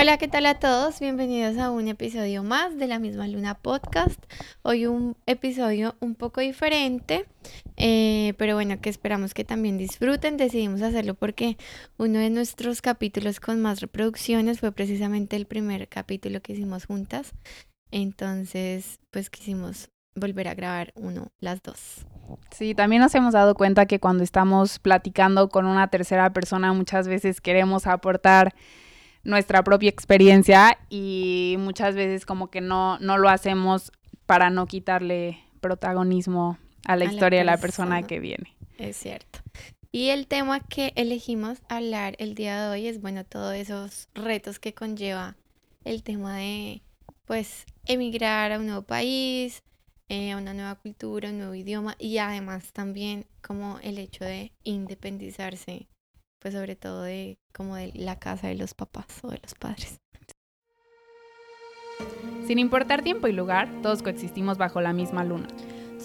Hola, ¿qué tal a todos? Bienvenidos a un episodio más de la misma Luna Podcast. Hoy un episodio un poco diferente, eh, pero bueno, que esperamos que también disfruten. Decidimos hacerlo porque uno de nuestros capítulos con más reproducciones fue precisamente el primer capítulo que hicimos juntas. Entonces, pues quisimos volver a grabar uno, las dos. Sí, también nos hemos dado cuenta que cuando estamos platicando con una tercera persona muchas veces queremos aportar nuestra propia experiencia y muchas veces como que no, no lo hacemos para no quitarle protagonismo a la historia de la persona que viene. Es cierto. Y el tema que elegimos hablar el día de hoy es, bueno, todos esos retos que conlleva el tema de, pues, emigrar a un nuevo país, eh, a una nueva cultura, un nuevo idioma y además también como el hecho de independizarse pues sobre todo de como de la casa de los papás o de los padres. Sin importar tiempo y lugar, todos coexistimos bajo la misma luna.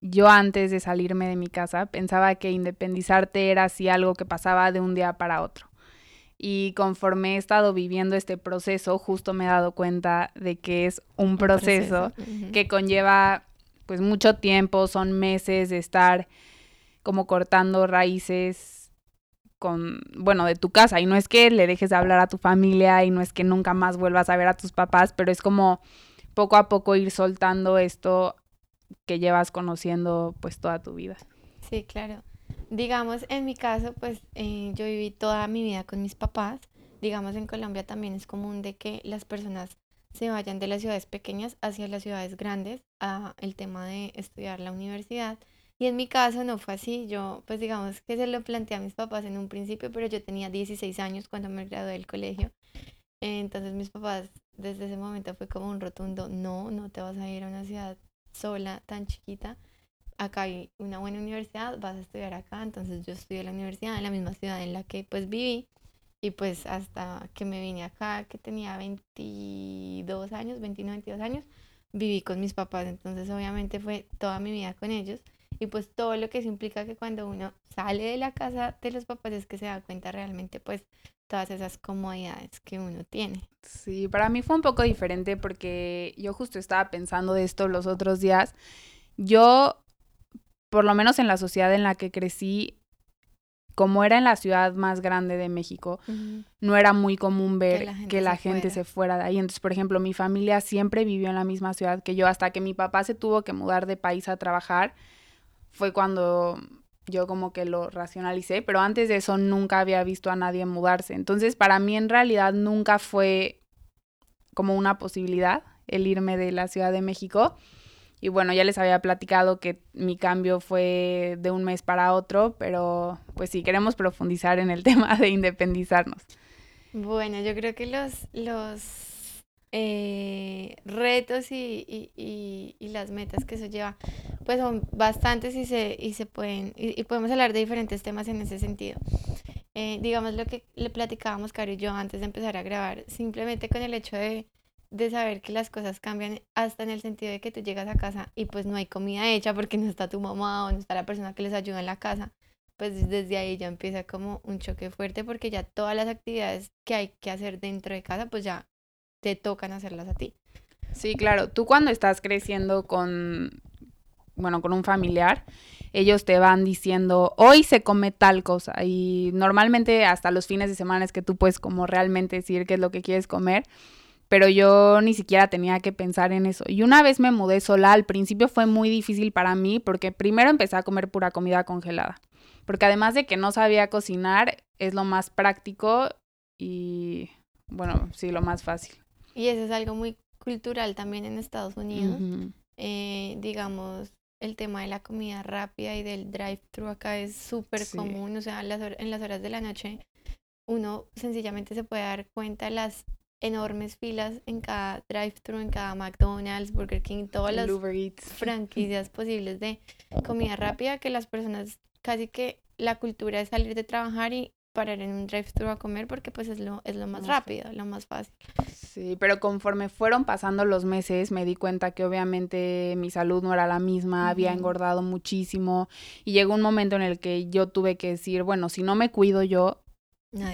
yo antes de salirme de mi casa pensaba que independizarte era así algo que pasaba de un día para otro. Y conforme he estado viviendo este proceso, justo me he dado cuenta de que es un proceso, que conlleva pues mucho tiempo, son meses de estar como cortando raíces con, bueno, de tu casa. Y no es que le dejes de hablar a tu familia y no es que nunca más vuelvas a ver a tus papás, pero es como poco a poco ir soltando esto que llevas conociendo pues toda tu vida. Sí, claro. Digamos, en mi caso, pues eh, yo viví toda mi vida con mis papás. Digamos, en Colombia también es común de que las personas se vayan de las ciudades pequeñas hacia las ciudades grandes a el tema de estudiar la universidad. Y en mi caso no fue así. Yo, pues digamos que se lo planteé a mis papás en un principio, pero yo tenía 16 años cuando me gradué del colegio. Entonces mis papás desde ese momento fue como un rotundo, no, no te vas a ir a una ciudad sola, tan chiquita. Acá hay una buena universidad, vas a estudiar acá. Entonces yo estudié en la universidad en la misma ciudad en la que pues viví. Y pues hasta que me vine acá, que tenía 22 años, 21, 22 años, viví con mis papás. Entonces obviamente fue toda mi vida con ellos. Y pues todo lo que eso implica que cuando uno sale de la casa de los papás es que se da cuenta realmente pues todas esas comodidades que uno tiene. Sí, para mí fue un poco diferente porque yo justo estaba pensando de esto los otros días. Yo, por lo menos en la sociedad en la que crecí, como era en la ciudad más grande de México, no era muy común ver que la gente, se, fuera de ahí. Entonces, por ejemplo, mi familia siempre vivió en la misma ciudad que yo, hasta que mi papá se tuvo que mudar de país a trabajar, fue cuando yo como que lo racionalicé, pero antes de eso nunca había visto a nadie mudarse. Entonces, para mí en realidad nunca fue como una posibilidad el irme de la Ciudad de México. Y bueno, ya les había platicado que mi cambio fue de un mes para otro, pero pues sí, queremos profundizar en el tema de independizarnos. Bueno, yo creo que los, los eh, retos y, y, y, las metas que eso lleva, pues son bastantes y se, y se pueden, y, podemos hablar de diferentes temas en ese sentido. Eh, digamos lo que le platicábamos, Caro y yo, antes de empezar a grabar, simplemente con el hecho de, de saber que las cosas cambian hasta en el sentido de que tú llegas a casa y pues no hay comida hecha porque no está tu mamá o no está la persona que les ayuda en la casa pues desde ahí ya empieza como un choque fuerte porque ya todas las actividades que hay que hacer dentro de casa pues ya te tocan hacerlas a ti. Sí, claro. Tú cuando estás creciendo con, bueno, con un familiar, ellos te van diciendo, hoy se come tal cosa. Y normalmente hasta los fines de semana es que tú puedes como realmente decir qué es lo que quieres comer. Pero yo ni siquiera tenía que pensar en eso. Y una vez me mudé sola, al principio fue muy difícil para mí porque primero empecé a comer pura comida congelada. Porque además de que no sabía cocinar, es lo más práctico y, bueno, sí, lo más fácil. Y eso es algo muy cultural también en Estados Unidos. Eh, digamos, el tema de la comida rápida y del drive-thru acá es súper común. O sea, en las horas de la noche uno sencillamente se puede dar cuenta las enormes filas en cada drive-thru, en cada McDonald's, Burger King, todas las franquicias posibles de comida rápida que las personas casi que la cultura es salir de trabajar y parar en un drive-thru a comer porque pues es lo, es lo más rápido, lo más fácil. Sí, pero conforme fueron pasando los meses me di cuenta que obviamente mi salud no era la misma, había engordado muchísimo y llegó un momento en el que yo tuve que decir, bueno, si no me cuido yo,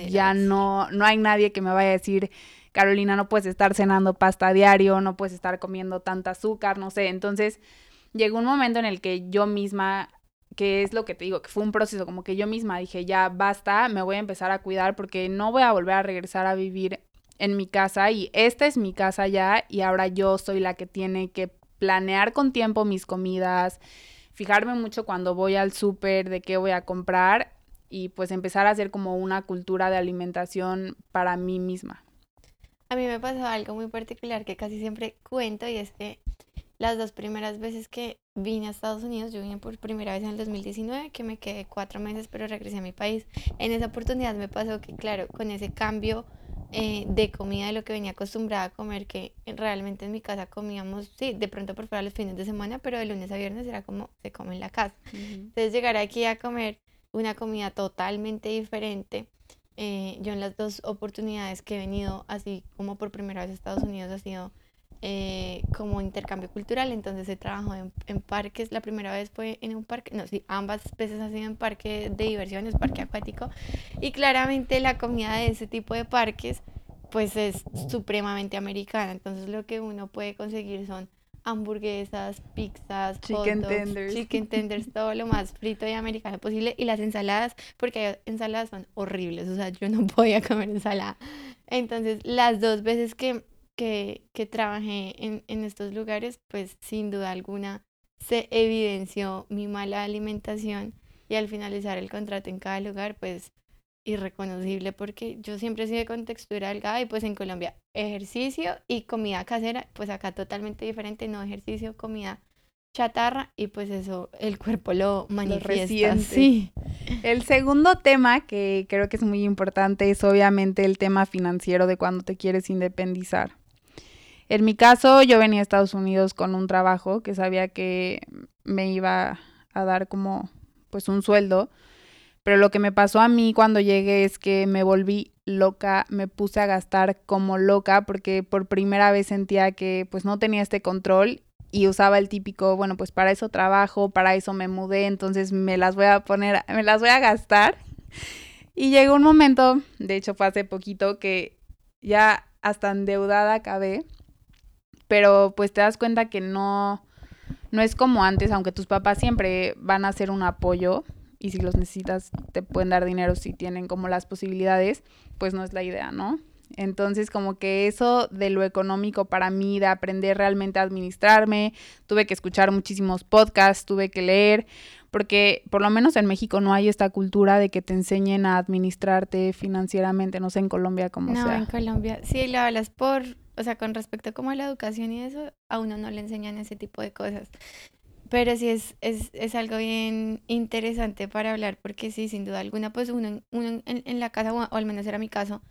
ya no, no hay nadie que me vaya a decir, Carolina, no puedes estar cenando pasta diario, no puedes estar comiendo tanta azúcar, no sé. Entonces, llegó un momento en el que yo misma, que es lo que te digo, que fue un proceso, como que yo misma dije, ya basta, me voy a empezar a cuidar porque no voy a volver a regresar a vivir en mi casa y esta es mi casa ya y ahora yo soy la que tiene que planear con tiempo mis comidas, fijarme mucho cuando voy al súper de qué voy a comprar y pues empezar a hacer como una cultura de alimentación para mí misma. A mí me pasó algo muy particular que casi siempre cuento y es que las dos primeras veces que vine a Estados Unidos, yo vine por primera vez en el 2019, que me quedé cuatro meses, pero regresé a mi país. En esa oportunidad me pasó que, claro, con ese cambio eh, de comida de lo que venía acostumbrada a comer, que realmente en mi casa comíamos, sí, de pronto por fuera los fines de semana, pero de lunes a viernes era como se come en la casa. Entonces llegar aquí a comer una comida totalmente diferente. Eh, yo en las dos oportunidades que he venido, así como por primera vez a Estados Unidos, ha sido eh, como intercambio cultural, entonces he trabajado en, parques, la primera vez fue en un parque, no, sí, ambas veces ha sido en parque de diversiones, parque acuático, y claramente la comida de ese tipo de parques pues es supremamente americana, entonces lo que uno puede conseguir son hamburguesas, pizzas, chicken tenders, chicken tenders, todo lo más frito y americano posible y las ensaladas, porque ensaladas son horribles, o sea, yo no podía comer ensalada. Entonces, las dos veces que, que, que trabajé en, en estos lugares, pues sin duda alguna se evidenció mi mala alimentación y al finalizar el contrato en cada lugar, pues irreconocible porque yo siempre he sido de contextura delgada y pues en Colombia ejercicio y comida casera, pues acá totalmente diferente, no ejercicio, comida chatarra y pues eso el cuerpo lo manifiesta. sí. El segundo tema que creo que es muy importante es obviamente el tema financiero de cuando te quieres independizar. En mi caso, yo venía a Estados Unidos con un trabajo que sabía que me iba a dar como pues un sueldo, pero lo que me pasó a mí cuando llegué es que me volví loca, me puse a gastar como loca porque por primera vez sentía que pues no tenía este control y usaba el típico, bueno, pues para eso trabajo, para eso me mudé, entonces me las voy a poner, me las voy a gastar. Y llegó un momento, de hecho fue hace poquito, que ya hasta endeudada acabé, pero pues te das cuenta que no, no es como antes, aunque tus papás siempre van a ser un apoyo, y si los necesitas te pueden dar dinero si tienen como las posibilidades, pues no es la idea, ¿no? Entonces, como que eso de lo económico para mí, de aprender realmente a administrarme, tuve que escuchar muchísimos podcasts, tuve que leer, porque por lo menos en México no hay esta cultura de que te enseñen a administrarte financieramente, no sé en Colombia cómo sea. No, en Colombia, sí, lo hablas por, o sea, con respecto como a la educación y eso, a uno no le enseñan ese tipo de cosas. Pero sí es, es, es, algo bien interesante para hablar porque sí, sin duda alguna, pues uno, uno en, en, la casa, o al menos era mi caso,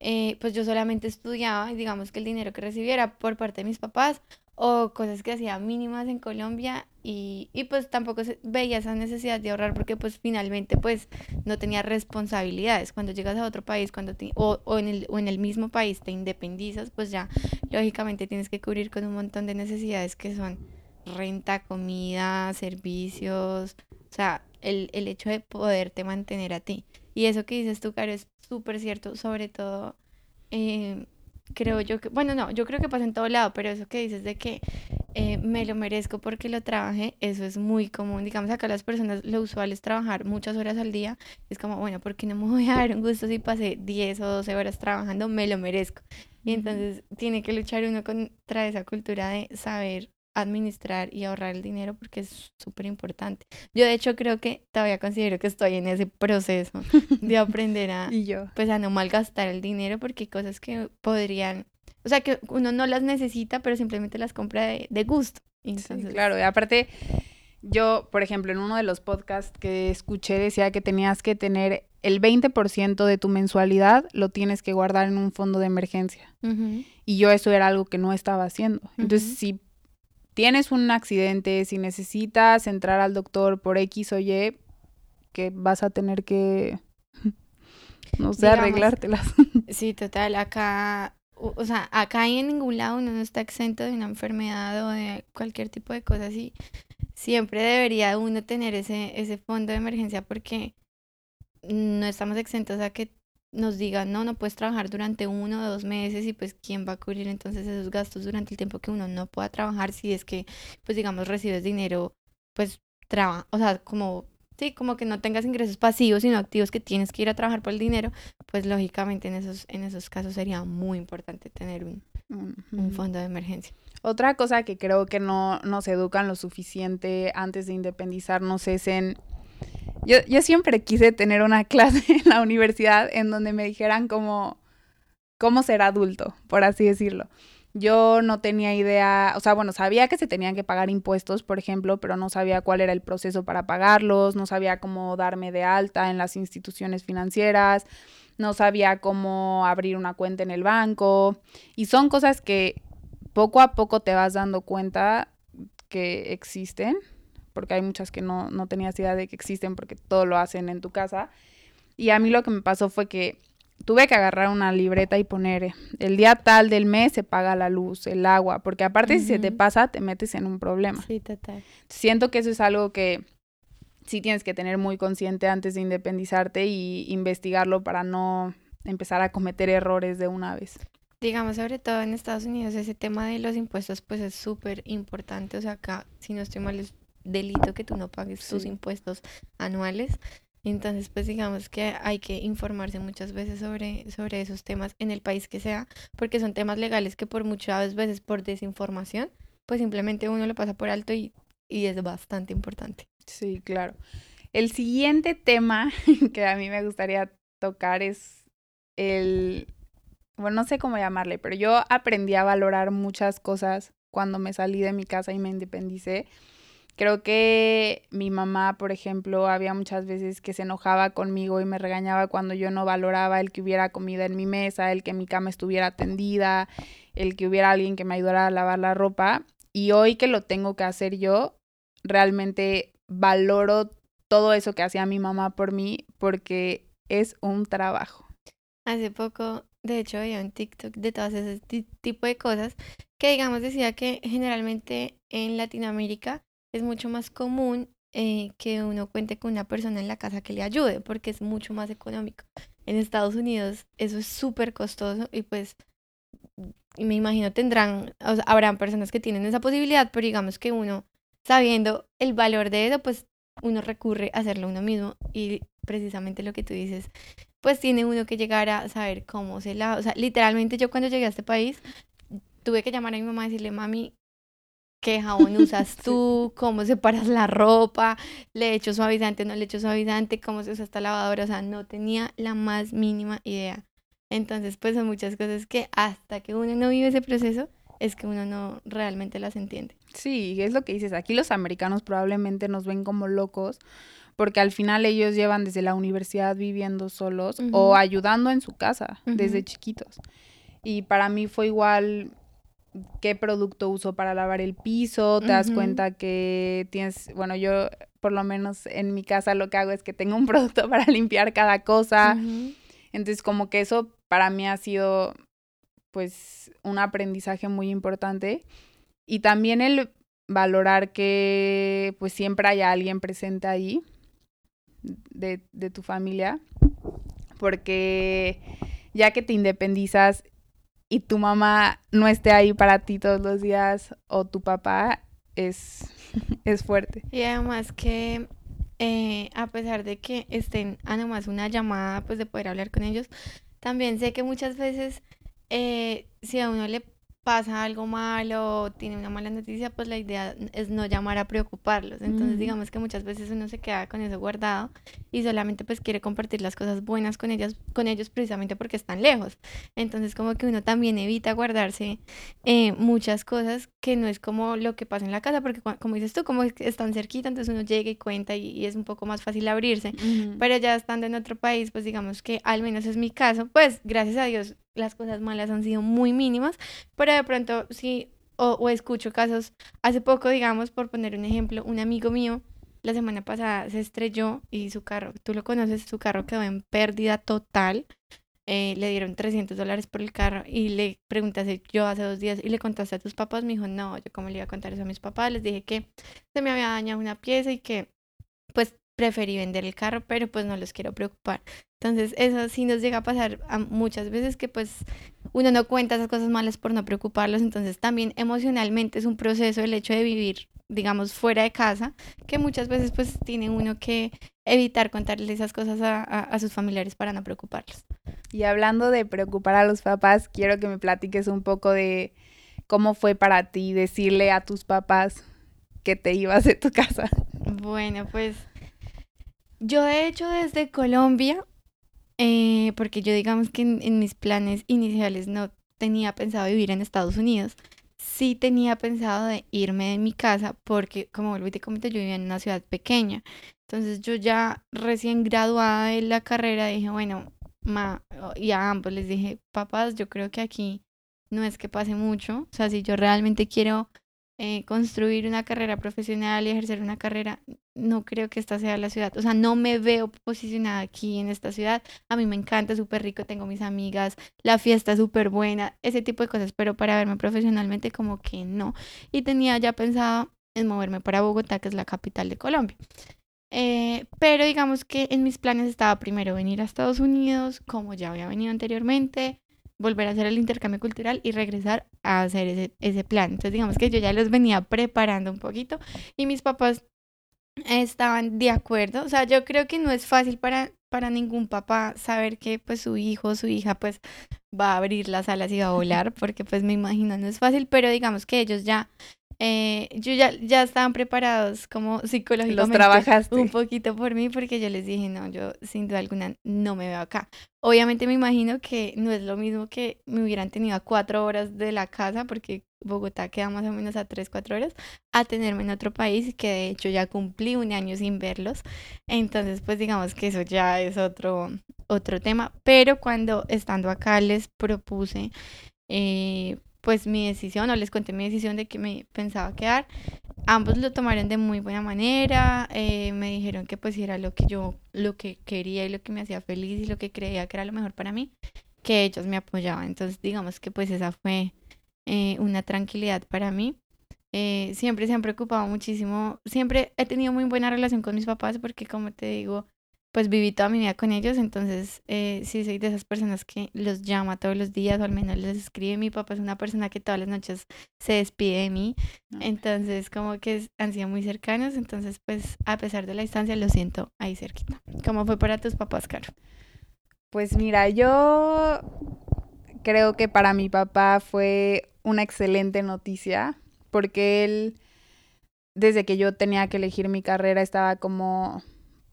eh, pues yo solamente estudiaba y digamos que el dinero que recibiera por parte de mis papás o cosas que hacía mínimas en Colombia y, y pues tampoco veía esa necesidad de ahorrar porque pues finalmente pues no tenía responsabilidades. Cuando llegas a otro país cuando o, o, en el, o en el mismo país te independizas, pues ya lógicamente tienes que cubrir con un montón de necesidades que son renta, comida, servicios, o sea, el, el hecho de poderte mantener a ti. Y eso que dices tú, Caro, es súper cierto, sobre todo, eh, creo yo que, bueno, no, yo creo que pasa en todo lado, pero eso que dices de que eh, me lo merezco porque lo trabajé, eso es muy común. Digamos, acá las personas, lo usual es trabajar muchas horas al día. Es como, bueno, ¿por qué no me voy a dar un gusto si pasé 10 o 12 horas trabajando? Me lo merezco. Y entonces tiene que luchar uno contra esa cultura de saber administrar y ahorrar el dinero porque es súper importante. Yo de hecho creo que todavía considero que estoy en ese proceso de aprender a, pues a no malgastar el dinero porque hay cosas que podrían, o sea que uno no las necesita pero simplemente las compra de, gusto. Entonces... claro, y aparte yo, por ejemplo, en uno de los podcasts que escuché decía que tenías que tener el 20% de tu mensualidad lo tienes que guardar en un fondo de emergencia. Y yo eso era algo que no estaba haciendo. Entonces, si tienes un accidente, si necesitas entrar al doctor por X o Y, que vas a tener que, no sé, arreglártelas. Sí, total. Acá, o sea, acá en ningún lado uno no está exento de una enfermedad o de cualquier tipo de cosas y siempre debería uno tener ese, ese fondo de emergencia porque no estamos exentos a que nos digan, no, no puedes trabajar durante uno o dos meses y pues quién va a cubrir entonces esos gastos durante el tiempo que uno no pueda trabajar si es que, pues digamos, recibes dinero, pues trabaja, o sea, como, sí, como que no tengas ingresos pasivos sino activos que tienes que ir a trabajar por el dinero, pues lógicamente en esos, en esos casos sería muy importante tener un, un fondo de emergencia. Otra cosa que creo que no nos educan lo suficiente antes de independizarnos es en yo, yo siempre quise tener una clase en la universidad en donde me dijeran cómo, cómo ser adulto, por así decirlo. Yo no tenía idea, o sea, bueno, sabía que se tenían que pagar impuestos, por ejemplo, pero no sabía cuál era el proceso para pagarlos, no sabía cómo darme de alta en las instituciones financieras, no sabía cómo abrir una cuenta en el banco. Y son cosas que poco a poco te vas dando cuenta que existen porque hay muchas que no, no tenías idea de que existen porque todo lo hacen en tu casa. Y a mí lo que me pasó fue que tuve que agarrar una libreta y poner el día tal del mes se paga la luz, el agua, porque aparte si se te pasa te metes en un problema. Sí, total. Siento que eso es algo que sí tienes que tener muy consciente antes de independizarte y investigarlo para no empezar a cometer errores de una vez. Digamos, sobre todo en Estados Unidos, ese tema de los impuestos pues es súper importante. O sea, acá, si no estoy mal, es delito que tú no pagues tus impuestos anuales. Entonces, pues digamos que hay que informarse muchas veces sobre, sobre esos temas en el país que sea, porque son temas legales que por muchas veces por desinformación, pues simplemente uno lo pasa por alto y, y es bastante importante. Sí, claro. El siguiente tema que a mí me gustaría tocar es el, bueno, no sé cómo llamarle, pero yo aprendí a valorar muchas cosas cuando me salí de mi casa y me independicé. Creo que mi mamá, por ejemplo, había muchas veces que se enojaba conmigo y me regañaba cuando yo no valoraba el que hubiera comida en mi mesa, el que mi cama estuviera tendida, el que hubiera alguien que me ayudara a lavar la ropa. Y hoy que lo tengo que hacer yo, realmente valoro todo eso que hacía mi mamá por mí porque es un trabajo. Hace poco, de hecho, había un TikTok de todas ese tipo de cosas que, digamos, decía que generalmente en Latinoamérica es mucho más común eh, que uno cuente con una persona en la casa que le ayude, porque es mucho más económico. En Estados Unidos eso es súper costoso y pues me imagino tendrán, habrán personas que tienen esa posibilidad, pero digamos que uno, sabiendo el valor de eso, pues uno recurre a hacerlo uno mismo y precisamente lo que tú dices, pues tiene uno que llegar a saber cómo se la, o sea, literalmente yo cuando llegué a este país tuve que llamar a mi mamá y decirle, mami, qué jabón usas tú, cómo separas la ropa, le echo suavizante, no le echo suavizante, cómo se usa esta lavadora, o sea, no tenía la más mínima idea. Entonces, pues son muchas cosas que hasta que uno no vive ese proceso, es que uno no realmente las entiende. Sí, es lo que dices. Aquí los americanos probablemente nos ven como locos porque al final ellos llevan desde la universidad viviendo solos o ayudando en su casa desde chiquitos. Y para mí fue igual qué producto uso para lavar el piso, te das cuenta que tienes, bueno, yo por lo menos en mi casa lo que hago es que tengo un producto para limpiar cada cosa. Entonces, como que eso para mí ha sido pues un aprendizaje muy importante. Y también el valorar que pues siempre haya alguien presente ahí de, de tu familia porque ya que te independizas y tu mamá no esté ahí para ti todos los días o tu papá es, es fuerte. Y además que eh, a pesar de que estén a nomás una llamada pues de poder hablar con ellos, también sé que muchas veces eh, si a uno le pasa algo malo, tiene una mala noticia, pues la idea es no llamar a preocuparlos. Entonces, digamos que muchas veces uno se queda con eso guardado y solamente pues quiere compartir las cosas buenas con ellas, con ellos precisamente porque están lejos. Entonces, como que uno también evita guardarse eh, muchas cosas que no es como lo que pasa en la casa, porque como dices tú, como están cerquita, entonces uno llega y cuenta y, es un poco más fácil abrirse. Pero ya estando en otro país, pues digamos que al menos es mi caso, pues gracias a Dios las cosas malas han sido muy mínimas, pero de pronto sí, o, escucho casos, hace poco, digamos, por poner un ejemplo, un amigo mío la semana pasada se estrelló y su carro, tú lo conoces, su carro quedó en pérdida total. Eh, le dieron 300 dólares por el carro y le preguntaste yo hace dos días y le contaste a tus papás, me dijo, no, yo cómo le iba a contar eso a mis papás, les dije que se me había dañado una pieza y que pues preferí vender el carro, pero pues no los quiero preocupar. Entonces, eso sí nos llega a pasar muchas veces que pues uno no cuenta esas cosas malas por no preocuparlos, entonces también emocionalmente es un proceso el hecho de vivir, digamos, fuera de casa, que muchas veces pues tiene uno que evitar contarle esas cosas a, a sus familiares para no preocuparlos. Y hablando de preocupar a los papás, quiero que me platiques un poco de cómo fue para ti decirle a tus papás que te ibas de tu casa. Bueno, pues yo de hecho desde Colombia, eh, porque yo digamos que en, mis planes iniciales no tenía pensado vivir en Estados Unidos, sí tenía pensado de irme de mi casa porque como y te comento yo vivía en una ciudad pequeña. Entonces yo ya recién graduada de la carrera dije, bueno, ma, y a ambos les dije, papás, yo creo que aquí no es que pase mucho, o sea, si yo realmente quiero eh, construir una carrera profesional y ejercer una carrera, no creo que esta sea la ciudad. O sea, no me veo posicionada aquí en esta ciudad. A mí me encanta, súper rico, tengo mis amigas, la fiesta es súper buena, ese tipo de cosas, pero para verme profesionalmente como que no. Y tenía ya pensado en moverme para Bogotá, que es la capital de Colombia. Eh, pero digamos que en mis planes estaba primero venir a Estados Unidos, como ya había venido anteriormente, volver a hacer el intercambio cultural y regresar a hacer ese, ese plan. Entonces digamos que yo ya los venía preparando un poquito y mis papás estaban de acuerdo. O sea, yo creo que no es fácil para, para ningún papá saber que pues su hijo o su hija pues va a abrir las alas y va a volar, porque pues me imagino no es fácil, pero digamos que ellos ya eh, yo ya, ya estaban preparados como psicológicamente. Los trabajaste. Un poquito por mí porque yo les dije, no, yo sin duda alguna no me veo acá. Obviamente me imagino que no es lo mismo que me hubieran tenido a cuatro horas de la casa porque Bogotá queda más o menos a tres, cuatro horas, a tenerme en otro país que de hecho ya cumplí un año sin verlos. Entonces, pues digamos que eso ya es otro, otro tema. Pero cuando estando acá les propuse... Eh, pues mi decisión o les conté mi decisión de que me pensaba quedar. Ambos lo tomaron de muy buena manera, eh, me dijeron que pues era lo que yo, lo que quería y lo que me hacía feliz y lo que creía que era lo mejor para mí, que ellos me apoyaban. Entonces digamos que pues esa fue eh, una tranquilidad para mí. Eh, siempre se han preocupado muchísimo, siempre he tenido muy buena relación con mis papás porque como te digo, pues viví toda mi vida con ellos, entonces eh, sí soy de esas personas que los llama todos los días o al menos les escribe. Mi papá es una persona que todas las noches se despide de mí, entonces como que han sido muy cercanos, entonces pues a pesar de la distancia lo siento ahí cerquita. ¿Cómo fue para tus papás, Caro? Pues mira, yo creo que para mi papá fue una excelente noticia porque él, desde que yo tenía que elegir mi carrera, estaba como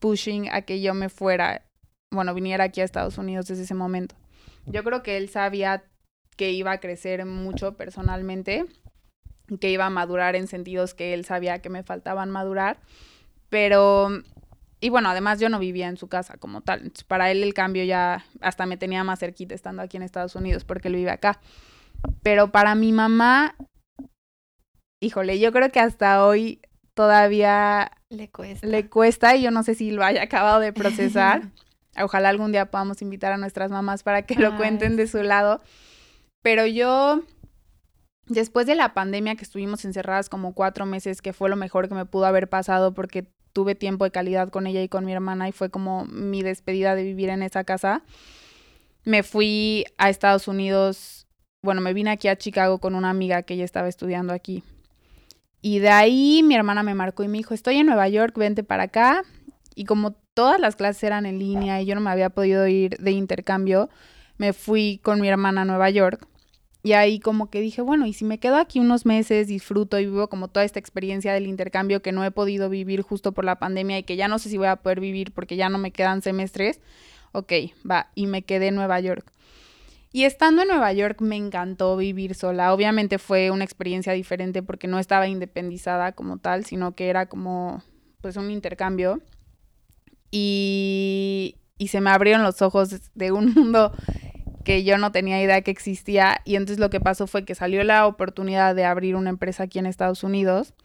pushing a que yo me fuera, bueno, viniera aquí a Estados Unidos desde ese momento. Yo creo que él sabía que iba a crecer mucho personalmente, que iba a madurar en sentidos que él sabía que me faltaban madurar, pero, y bueno, además yo no vivía en su casa como tal, para él el cambio ya hasta me tenía más cerquita estando aquí en Estados Unidos porque él vive acá. Pero para mi mamá, híjole, yo creo que hasta hoy todavía le cuesta. Le cuesta y yo no sé si lo haya acabado de procesar. Ojalá algún día podamos invitar a nuestras mamás para que lo cuenten de su lado. Pero yo, después de la pandemia que estuvimos encerradas como cuatro meses, que fue lo mejor que me pudo haber pasado porque tuve tiempo de calidad con ella y con mi hermana y fue como mi despedida de vivir en esa casa, me fui a Estados Unidos. Bueno, me vine aquí a Chicago con una amiga que ella estaba estudiando aquí. Y de ahí mi hermana me marcó y me dijo, estoy en Nueva York, vente para acá. Y como todas las clases eran en línea y yo no me había podido ir de intercambio, me fui con mi hermana a Nueva York. Y ahí como que dije, bueno, y si me quedo aquí unos meses, disfruto y vivo como toda esta experiencia del intercambio que no he podido vivir justo por la pandemia y que ya no sé si voy a poder vivir porque ya no me quedan semestres, ok, va, y me quedé en Nueva York. Y estando en Nueva York me encantó vivir sola. Obviamente fue una experiencia diferente porque no estaba independizada como tal, sino que era como pues un intercambio. Y, y se me abrieron los ojos de un mundo que yo no tenía idea que existía y entonces lo que pasó fue que salió la oportunidad de abrir una empresa aquí en Estados Unidos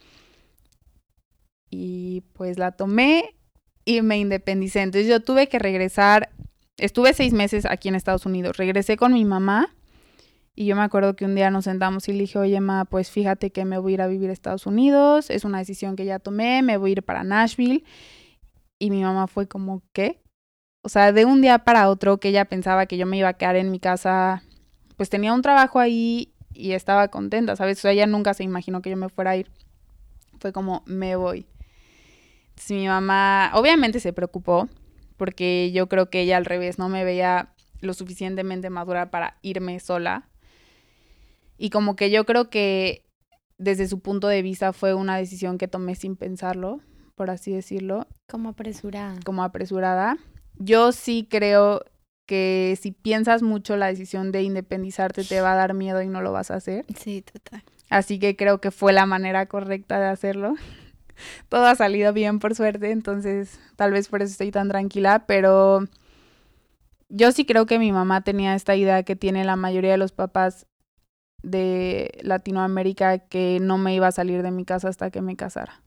y pues la tomé y me independicé. Entonces yo tuve que regresar, estuve seis meses aquí en Estados Unidos, regresé con mi mamá y yo me acuerdo que un día nos sentamos y le dije, oye, ma, pues fíjate que me voy a ir a vivir a Estados Unidos, es una decisión que ya tomé, me voy a ir para Nashville. Y mi mamá fue como, ¿qué? O sea, de un día para otro que ella pensaba que yo me iba a quedar en mi casa, pues tenía un trabajo ahí y estaba contenta, ¿sabes? O sea, ella nunca se imaginó que yo me fuera a ir. Fue como, me voy. Entonces mi mamá obviamente se preocupó porque yo creo que ella al revés no me veía lo suficientemente madura para irme sola. Y como que yo creo que desde su punto de vista fue una decisión que tomé sin pensarlo, por así decirlo. Como apresurada. Como apresurada yo sí creo que si piensas mucho la decisión de independizarte te va a dar miedo y no lo vas a hacer. Sí, total. Así que creo que fue la manera correcta de hacerlo. Todo ha salido bien por suerte, entonces tal vez por eso estoy tan tranquila, pero yo sí creo que mi mamá tenía esta idea que tiene la mayoría de los papás de Latinoamérica que no me iba a salir de mi casa hasta que me casara.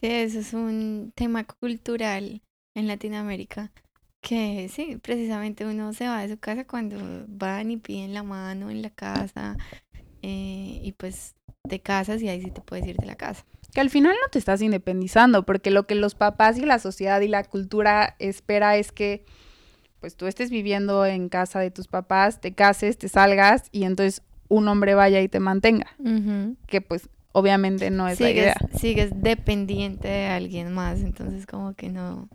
Sí, eso es un tema cultural en Latinoamérica. Que sí, precisamente uno se va de su casa cuando van y piden la mano en la casa eh, y pues te casas y ahí sí te puedes ir de la casa. Que al final no te estás independizando, porque lo que los papás y la sociedad y la cultura espera es que pues tú estés viviendo en casa de tus papás, te cases, te salgas y entonces un hombre vaya y te mantenga. Que pues obviamente no es la idea. Sigues dependiente de alguien más, entonces como que no,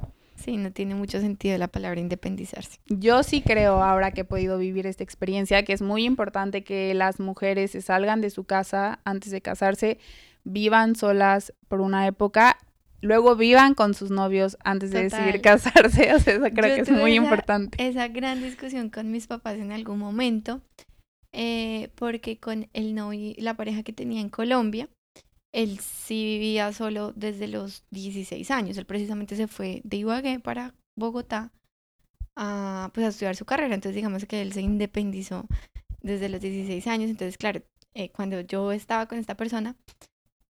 Sí, no tiene mucho sentido la palabra independizarse. Yo sí creo ahora que he podido vivir esta experiencia que es muy importante que las mujeres se salgan de su casa antes de casarse, vivan solas por una época, luego vivan con sus novios antes de decidir casarse. O sea, eso creo que es muy importante. Esa gran discusión con mis papás en algún momento, eh, porque con el novio, la pareja que tenía en Colombia, él sí vivía solo desde los 16 años. Él precisamente se fue de Ibagué para Bogotá a, pues, a estudiar su carrera. Entonces, digamos que él se independizó desde los 16 años. Entonces, claro, eh, cuando yo estaba con esta persona,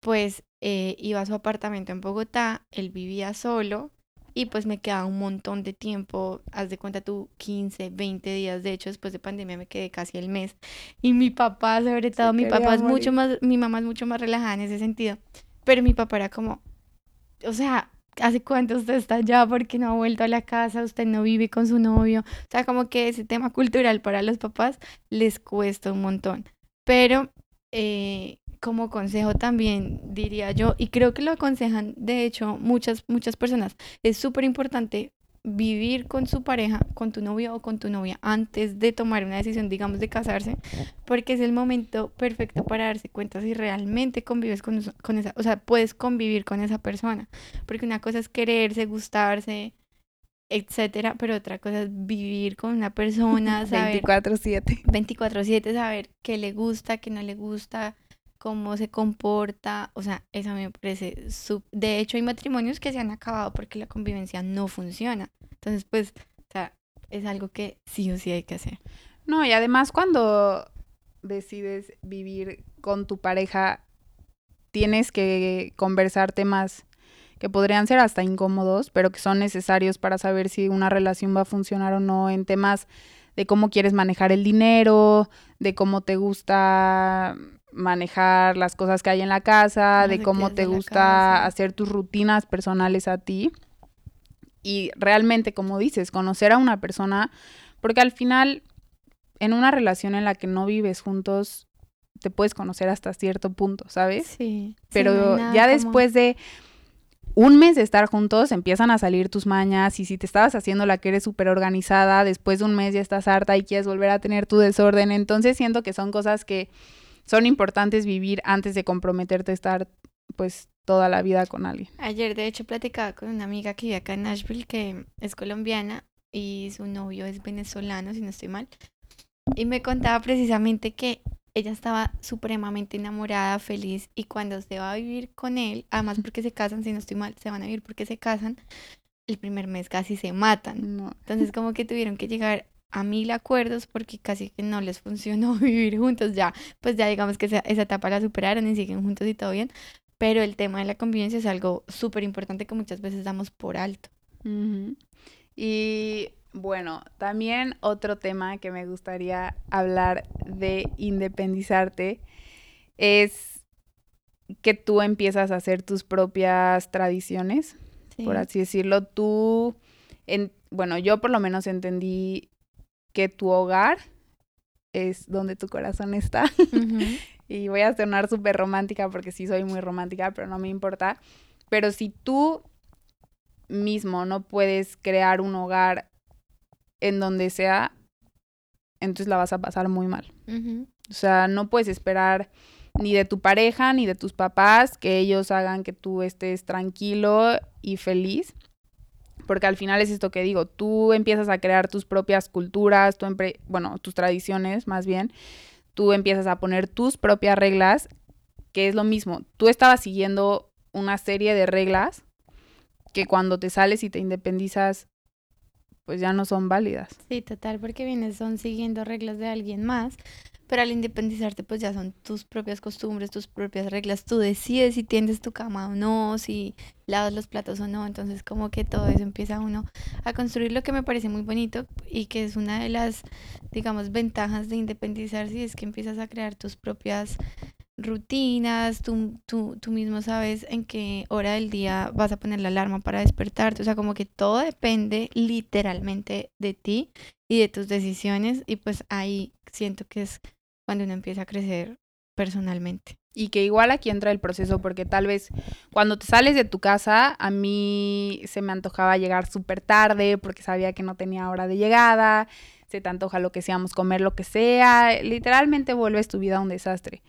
pues eh, iba a su apartamento en Bogotá, él vivía solo y pues me quedaba un montón de tiempo, haz de cuenta tú, 15, 20 días, de hecho después de pandemia me quedé casi el mes. Y mi papá, sobre todo, mi papá es mucho más, mi mamá es mucho más relajada en ese sentido, pero mi papá era como, o sea, ¿hace cuánto usted está allá? porque no ha vuelto a la casa? ¿Usted no vive con su novio? O sea, como que ese tema cultural para los papás les cuesta un montón. Pero eh, como consejo también diría yo, y creo que lo aconsejan de hecho muchas, muchas personas, es súper importante vivir con su pareja, con tu novio o con tu novia antes de tomar una decisión, digamos, de casarse, porque es el momento perfecto para darse cuenta si realmente convives con, con esa, o sea, puedes convivir con esa persona, porque una cosa es quererse, gustarse, etcétera, pero otra cosa es vivir con una persona, saber 24/7. 24/7, saber qué le gusta, qué no le gusta, cómo se comporta, o sea, eso me parece, sub... de hecho hay matrimonios que se han acabado porque la convivencia no funciona, entonces pues, o sea, es algo que sí o sí hay que hacer. No, y además cuando decides vivir con tu pareja, tienes que conversar temas que podrían ser hasta incómodos, pero que son necesarios para saber si una relación va a funcionar o no en temas de cómo quieres manejar el dinero, de cómo te gusta manejar las cosas que hay en la casa, de cómo te gusta hacer tus rutinas personales a ti. Y realmente, como dices, conocer a una persona, porque al final, en una relación en la que no vives juntos, te puedes conocer hasta cierto punto, ¿sabes? Sí. Pero ya después de un mes de estar juntos empiezan a salir tus mañas y si te estabas haciendo la que eres súper organizada, después de un mes ya estás harta y quieres volver a tener tu desorden. Entonces siento que son cosas que son importantes vivir antes de comprometerte a estar pues toda la vida con alguien. Ayer de hecho platicaba con una amiga que vive acá en Nashville que es colombiana y su novio es venezolano, si no estoy mal. Y me contaba precisamente que ella estaba supremamente enamorada, feliz, y cuando se va a vivir con él, además porque se casan, si no estoy mal, se van a vivir porque se casan, el primer mes casi se matan. Entonces como que tuvieron que llegar a mil acuerdos porque casi que no les funcionó vivir juntos ya, pues ya digamos que esa, esa etapa la superaron y siguen juntos y todo bien, pero el tema de la convivencia es algo súper importante que muchas veces damos por alto. Y bueno, también otro tema que me gustaría hablar de independizarte es que tú empiezas a hacer tus propias tradiciones, por así decirlo. Tú, en, bueno, yo por lo menos entendí que tu hogar es donde tu corazón está. y voy a sonar súper romántica porque sí soy muy romántica, pero no me importa. Pero si tú mismo no puedes crear un hogar en donde sea, entonces la vas a pasar muy mal. O sea, no puedes esperar ni de tu pareja ni de tus papás que ellos hagan que tú estés tranquilo y feliz. Porque al final es esto que digo, tú empiezas a crear tus propias culturas, tu bueno, tus tradiciones más bien, tú empiezas a poner tus propias reglas, que es lo mismo, tú estabas siguiendo una serie de reglas que cuando te sales y te independizas pues ya no son válidas. Sí, total, porque vienes son siguiendo reglas de alguien más, pero al independizarte pues ya son tus propias costumbres, tus propias reglas, tú decides si tiendes tu cama o no, si lavas los platos o no, entonces como que todo eso empieza uno a construir lo que me parece muy bonito y que es una de las, digamos, ventajas de independizarse es que empiezas a crear tus propias rutinas, tú, tú, tú mismo sabes en qué hora del día vas a poner la alarma para despertarte, o sea, como que todo depende literalmente de ti y de tus decisiones. Y pues ahí siento que es cuando uno empieza a crecer personalmente. Y que igual aquí entra el proceso porque tal vez cuando te sales de tu casa a mí se me antojaba llegar súper tarde porque sabía que no tenía hora de llegada, se te antoja lo que seamos, comer lo que sea, literalmente vuelves tu vida a un desastre.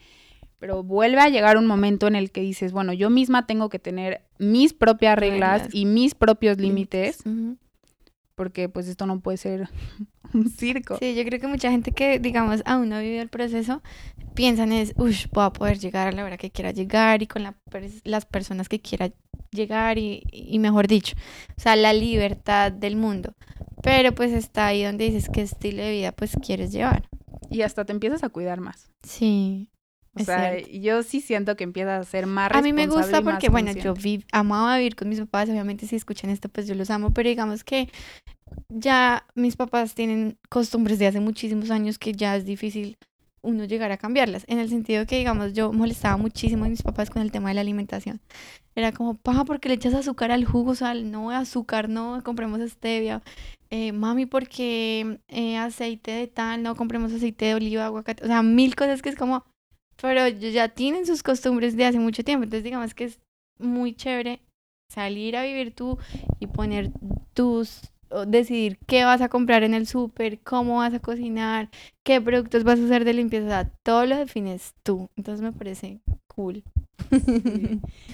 Pero vuelve a llegar un momento en el que dices, bueno, yo misma tengo que tener mis propias reglas, y mis propios límites, porque pues esto no puede ser un circo. Sí, yo creo que mucha gente que, digamos, aún no ha vivido el proceso, piensan es, uff, voy a poder llegar a la hora que quiera llegar y con las personas que quiera llegar y, y mejor dicho, o sea, la libertad del mundo. Pero pues está ahí donde dices qué estilo de vida pues quieres llevar. Y hasta te empiezas a cuidar más. Sí. O sea, yo sí siento que empieza a ser más A mí me gusta porque, bueno, yo vi, amaba vivir con mis papás, obviamente si escuchan esto, pues yo los amo, pero digamos que ya mis papás tienen costumbres de hace muchísimos años que ya es difícil uno llegar a cambiarlas, en el sentido que, digamos, yo molestaba muchísimo a mis papás con el tema de la alimentación. Era como, pa, porque le echas azúcar al jugo, sal, no, azúcar, no, compremos stevia. Eh, mami, porque eh, aceite de tal, no, compremos aceite de oliva, aguacate, o sea, mil cosas que es como, pero ya tienen sus costumbres de hace mucho tiempo. Entonces, digamos que es muy chévere salir a vivir tú y poner tus decidir qué vas a comprar en el súper, cómo vas a cocinar, qué productos vas a hacer de limpieza, todo lo defines tú. Entonces me parece cool.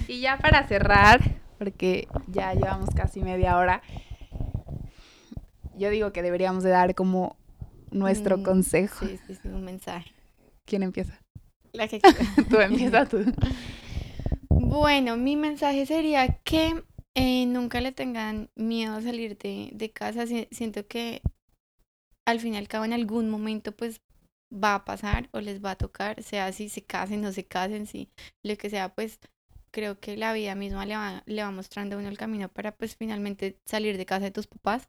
Y ya para cerrar, porque ya llevamos casi media hora, yo digo que deberíamos de dar como nuestro mm, consejo. Sí, sí, sí, un mensaje. ¿Quién empieza? La que tú empieza tú. Bueno, mi mensaje sería que eh, nunca le tengan miedo a salir de, casa. Siento que al fin y al cabo en algún momento pues va a pasar o les va a tocar, sea si se casen o se casen, si lo que sea, pues creo que la vida misma le va, le va mostrando a uno el camino para pues finalmente salir de casa de tus papás.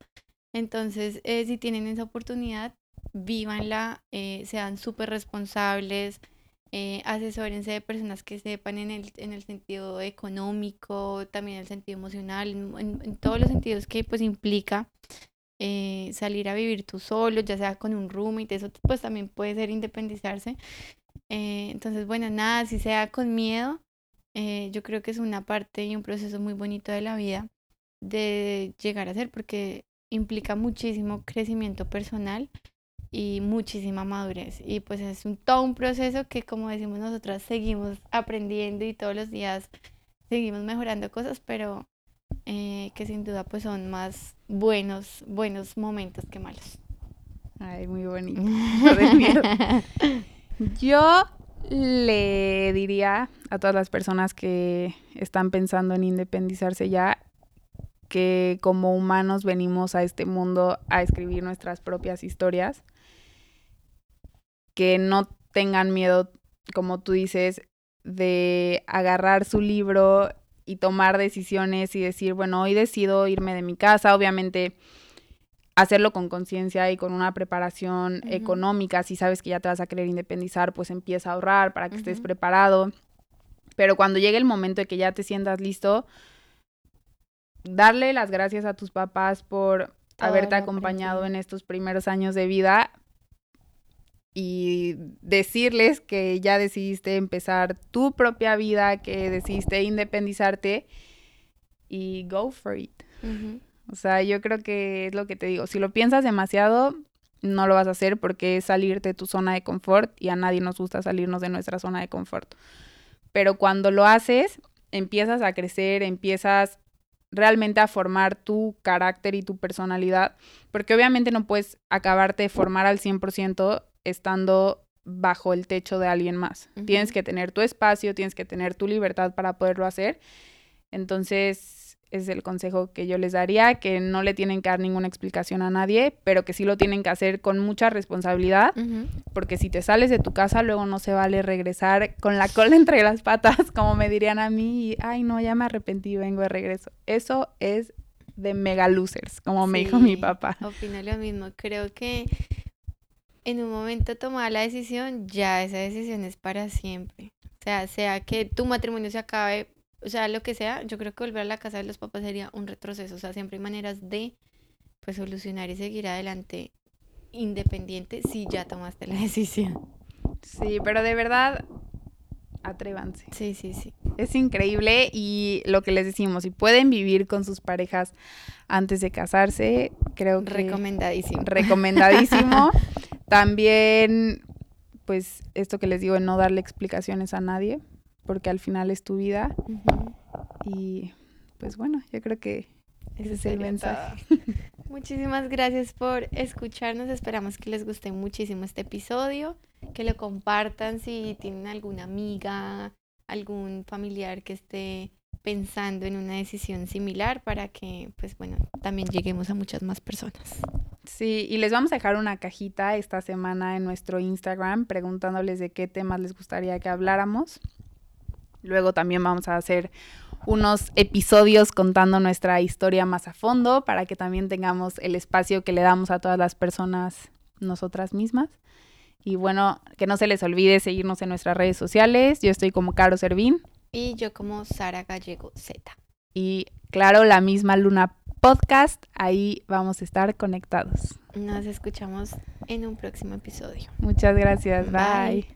Entonces, eh, si tienen esa oportunidad, vívanla, eh, sean súper responsables, eh, asesórense de personas que sepan en el, en el sentido económico, también en el sentido emocional, en, todos los sentidos que pues implica eh, salir a vivir tú solo, ya sea con un roommate, eso pues también puede ser independizarse. Eh, entonces, bueno, nada, si sea con miedo, eh, yo creo que es una parte y un proceso muy bonito de la vida de llegar a ser porque implica muchísimo crecimiento personal y muchísima madurez. Y pues es un, todo un proceso que, como decimos nosotras, seguimos aprendiendo y todos los días seguimos mejorando cosas, pero eh, que sin duda pues son más buenos, buenos momentos que malos. Ay, muy bonito. Yo le diría a todas las personas que están pensando en independizarse ya que como humanos venimos a este mundo a escribir nuestras propias historias, que no tengan miedo, como tú dices, de agarrar su libro y tomar decisiones y decir, bueno, hoy decido irme de mi casa, obviamente hacerlo con conciencia y con una preparación económica, si sabes que ya te vas a querer independizar, pues empieza a ahorrar para que estés preparado. Pero cuando llegue el momento de que ya te sientas listo, darle las gracias a tus papás por haberte acompañado en estos primeros años de vida y decirles que ya decidiste empezar tu propia vida, que decidiste independizarte y go for it. O sea, yo creo que es lo que te digo, si lo piensas demasiado, no lo vas a hacer porque es salirte de tu zona de confort y a nadie nos gusta salirnos de nuestra zona de confort. Pero cuando lo haces, empiezas a crecer, empiezas realmente a formar tu carácter y tu personalidad, porque obviamente no puedes acabarte de formar al 100% estando bajo el techo de alguien más. Tienes que tener tu espacio, tienes que tener tu libertad para poderlo hacer. Entonces, es el consejo que yo les daría, que no le tienen que dar ninguna explicación a nadie, pero que sí lo tienen que hacer con mucha responsabilidad, porque si te sales de tu casa, luego no se vale regresar con la cola entre las patas, como me dirían a mí, y, ay no, ya me arrepentí, vengo de regreso. Eso es de mega losers, como me dijo mi papá. Opino lo mismo, creo que en un momento tomada la decisión, ya esa decisión es para siempre. O sea, sea que tu matrimonio se acabe o sea, lo que sea, yo creo que volver a la casa de los papás sería un retroceso. O sea, siempre hay maneras de pues solucionar y seguir adelante independiente si ya tomaste la decisión. Sí, pero de verdad, atrévanse. Sí, sí, sí. Es increíble y lo que les decimos, si pueden vivir con sus parejas antes de casarse, creo que... Recomendadísimo. Recomendadísimo. También, pues, esto que les digo, no darle explicaciones a nadie porque al final es tu vida. Y pues bueno, yo creo que ese es el mensaje. Muchísimas gracias por escucharnos. Esperamos que les guste muchísimo este episodio, que lo compartan si tienen alguna amiga, algún familiar que esté pensando en una decisión similar para que, pues bueno, también lleguemos a muchas más personas. Sí, y les vamos a dejar una cajita esta semana en nuestro Instagram preguntándoles de qué temas les gustaría que habláramos. Luego también vamos a hacer unos episodios contando nuestra historia más a fondo para que también tengamos el espacio que le damos a todas las personas nosotras mismas. Y bueno, que no se les olvide seguirnos en nuestras redes sociales. Yo estoy como Caro Servín. Y yo como Sara Gallego Z. Y claro, la misma Luna Podcast. Ahí vamos a estar conectados. Nos escuchamos en un próximo episodio. Muchas gracias. Bye.